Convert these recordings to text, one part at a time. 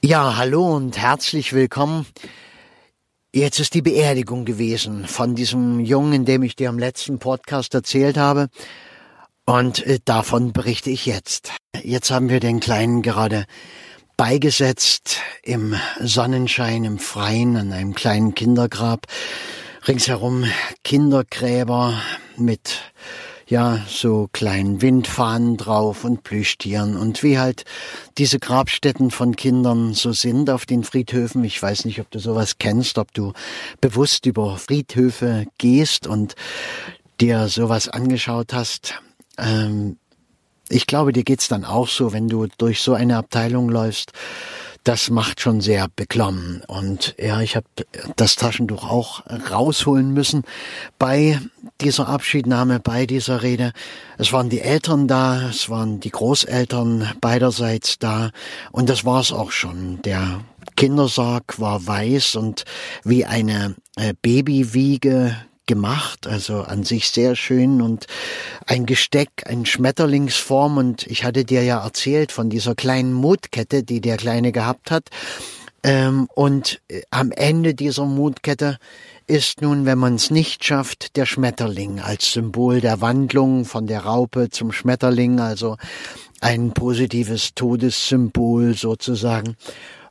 Ja, hallo und herzlich willkommen. Jetzt ist die Beerdigung gewesen von diesem Jungen, dem ich dir am letzten Podcast erzählt habe. Und äh, davon berichte ich jetzt. Jetzt haben wir den Kleinen gerade beigesetzt im Sonnenschein, im Freien, an einem kleinen Kindergrab. Ringsherum Kindergräber mit ja, so kleinen Windfahnen drauf und Plüschtieren und wie halt diese Grabstätten von Kindern so sind auf den Friedhöfen. Ich weiß nicht, ob du sowas kennst, ob du bewusst über Friedhöfe gehst und dir sowas angeschaut hast. Ähm, ich glaube, dir geht's dann auch so, wenn du durch so eine Abteilung läufst das macht schon sehr beklommen. Und ja, ich habe das Taschentuch auch rausholen müssen bei dieser Abschiednahme, bei dieser Rede. Es waren die Eltern da, es waren die Großeltern beiderseits da und das war's auch schon. Der Kindersarg war weiß und wie eine äh, Babywiege gemacht, also an sich sehr schön und ein Gesteck, ein Schmetterlingsform und ich hatte dir ja erzählt von dieser kleinen Mutkette, die der Kleine gehabt hat. Ähm, und äh, am Ende dieser Mutkette ist nun, wenn man es nicht schafft, der Schmetterling als Symbol der Wandlung von der Raupe zum Schmetterling, also ein positives Todessymbol sozusagen.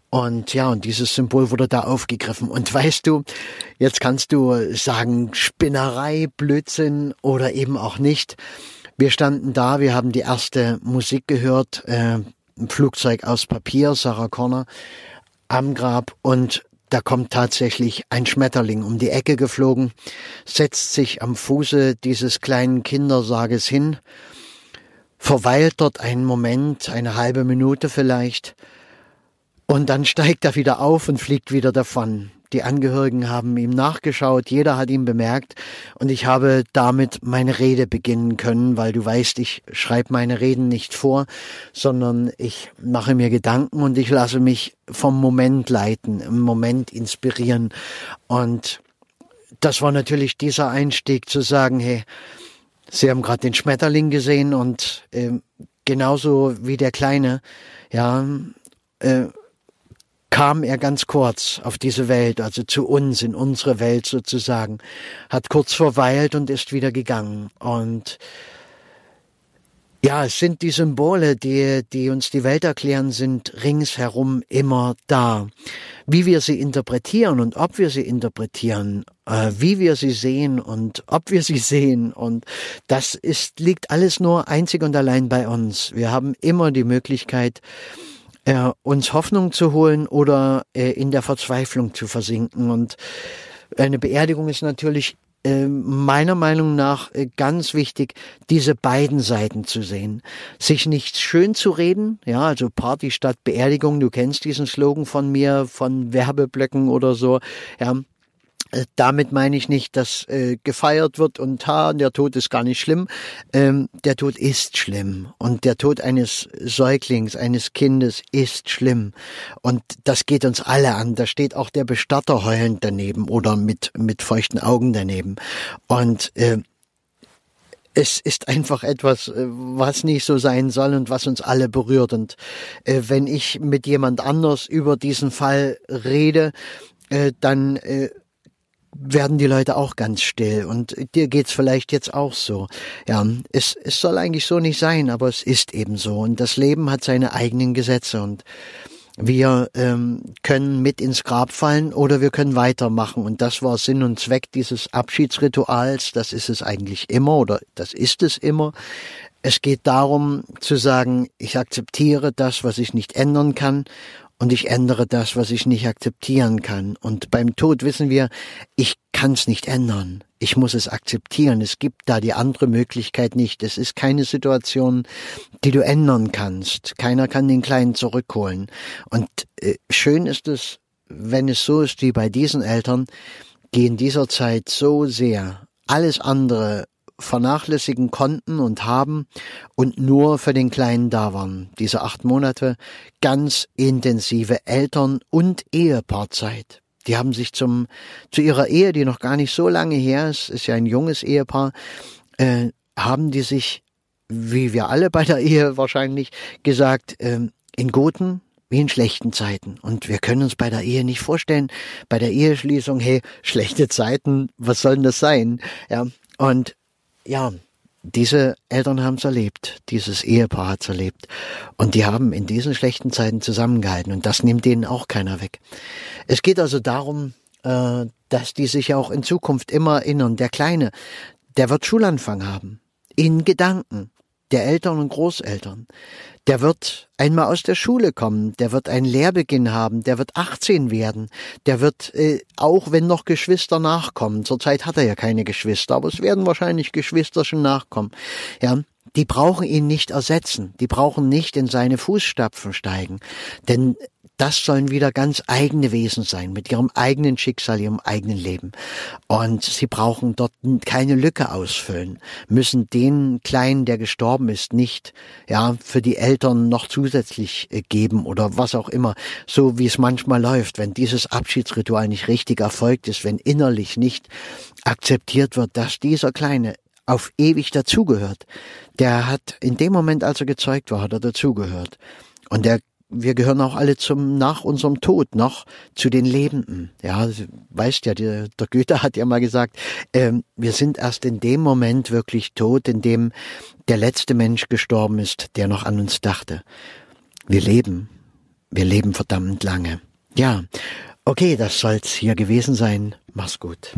Und ja, und dieses Symbol wurde da aufgegriffen. Und weißt du, jetzt kannst du sagen, Spinnerei, Blödsinn oder eben auch nicht. Wir standen da, wir haben die erste Musik gehört, äh, ein Flugzeug aus Papier, Sarah Connor, am Grab und da kommt tatsächlich ein Schmetterling um die Ecke geflogen, setzt sich am Fuße dieses kleinen Kindersarges hin, verweilt dort einen Moment, eine halbe Minute vielleicht, und dann steigt er wieder auf und fliegt wieder davon. Die Angehörigen haben ihm nachgeschaut, jeder hat ihn bemerkt und ich habe damit meine Rede beginnen können, weil du weißt, ich schreibe meine Reden nicht vor, sondern ich mache mir Gedanken und ich lasse mich vom Moment leiten, im Moment inspirieren. Und das war natürlich dieser Einstieg zu sagen, hey, Sie haben gerade den Schmetterling gesehen und äh, genauso wie der Kleine, ja, äh, kam er ganz kurz auf diese Welt, also zu uns, in unsere Welt sozusagen, hat kurz verweilt und ist wieder gegangen. Und ja, es sind die Symbole, die, die uns die Welt erklären, sind ringsherum immer da. Wie wir sie interpretieren und ob wir sie interpretieren, äh, wie wir sie sehen und ob wir sie sehen und das ist, liegt alles nur einzig und allein bei uns. Wir haben immer die Möglichkeit, äh, uns Hoffnung zu holen oder äh, in der Verzweiflung zu versinken. Und eine Beerdigung ist natürlich äh, meiner Meinung nach äh, ganz wichtig, diese beiden Seiten zu sehen. Sich nicht schön zu reden, ja, also Party statt Beerdigung, du kennst diesen Slogan von mir, von Werbeblöcken oder so, ja, damit meine ich nicht, dass äh, gefeiert wird und ha, der Tod ist gar nicht schlimm. Ähm, der Tod ist schlimm und der Tod eines Säuglings, eines Kindes ist schlimm und das geht uns alle an. Da steht auch der Bestatter heulend daneben oder mit mit feuchten Augen daneben und äh, es ist einfach etwas, äh, was nicht so sein soll und was uns alle berührt. Und äh, wenn ich mit jemand anders über diesen Fall rede, äh, dann äh, werden die Leute auch ganz still und dir geht's vielleicht jetzt auch so. Ja, es, es soll eigentlich so nicht sein, aber es ist eben so und das Leben hat seine eigenen Gesetze und wir ähm, können mit ins Grab fallen oder wir können weitermachen und das war Sinn und Zweck dieses Abschiedsrituals, das ist es eigentlich immer oder das ist es immer. Es geht darum zu sagen, ich akzeptiere das, was ich nicht ändern kann und ich ändere das, was ich nicht akzeptieren kann. Und beim Tod wissen wir, ich kann es nicht ändern. Ich muss es akzeptieren. Es gibt da die andere Möglichkeit nicht. Es ist keine Situation, die du ändern kannst. Keiner kann den Kleinen zurückholen. Und äh, schön ist es, wenn es so ist wie bei diesen Eltern, die in dieser Zeit so sehr alles andere vernachlässigen konnten und haben und nur für den Kleinen da waren. Diese acht Monate ganz intensive Eltern- und Ehepaarzeit. Die haben sich zum, zu ihrer Ehe, die noch gar nicht so lange her ist, ist ja ein junges Ehepaar, äh, haben die sich, wie wir alle bei der Ehe wahrscheinlich, gesagt, äh, in guten wie in schlechten Zeiten. Und wir können uns bei der Ehe nicht vorstellen, bei der Eheschließung, hey, schlechte Zeiten, was soll denn das sein? Ja, und ja, diese Eltern haben es erlebt, dieses Ehepaar hat es erlebt. Und die haben in diesen schlechten Zeiten zusammengehalten und das nimmt denen auch keiner weg. Es geht also darum, äh, dass die sich auch in Zukunft immer erinnern. Der Kleine, der wird Schulanfang haben. In Gedanken der Eltern und Großeltern. Der wird einmal aus der Schule kommen, der wird einen Lehrbeginn haben, der wird 18 werden, der wird, äh, auch wenn noch Geschwister nachkommen, zurzeit hat er ja keine Geschwister, aber es werden wahrscheinlich Geschwister schon nachkommen, ja, die brauchen ihn nicht ersetzen, die brauchen nicht in seine Fußstapfen steigen, denn das sollen wieder ganz eigene Wesen sein, mit ihrem eigenen Schicksal, ihrem eigenen Leben. Und sie brauchen dort keine Lücke ausfüllen, müssen den Kleinen, der gestorben ist, nicht, ja, für die Eltern noch zusätzlich äh, geben oder was auch immer. So wie es manchmal läuft, wenn dieses Abschiedsritual nicht richtig erfolgt ist, wenn innerlich nicht akzeptiert wird, dass dieser Kleine auf ewig dazugehört. Der hat in dem Moment, als er gezeugt war, hat er dazugehört. Und der wir gehören auch alle zum nach unserem Tod noch zu den Lebenden. Ja, weißt ja, der, der Goethe hat ja mal gesagt, äh, wir sind erst in dem Moment wirklich tot, in dem der letzte Mensch gestorben ist, der noch an uns dachte. Wir leben, wir leben verdammt lange. Ja, okay, das soll's hier gewesen sein. Mach's gut.